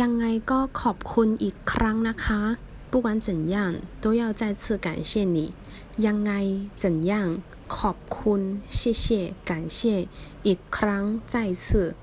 ยังไงก็ขอบคุณอีกครั้งนะคะ不管怎样都要再次感谢你ยังไง怎样ขอบคุณ谢谢感谢อีกครั้ง再次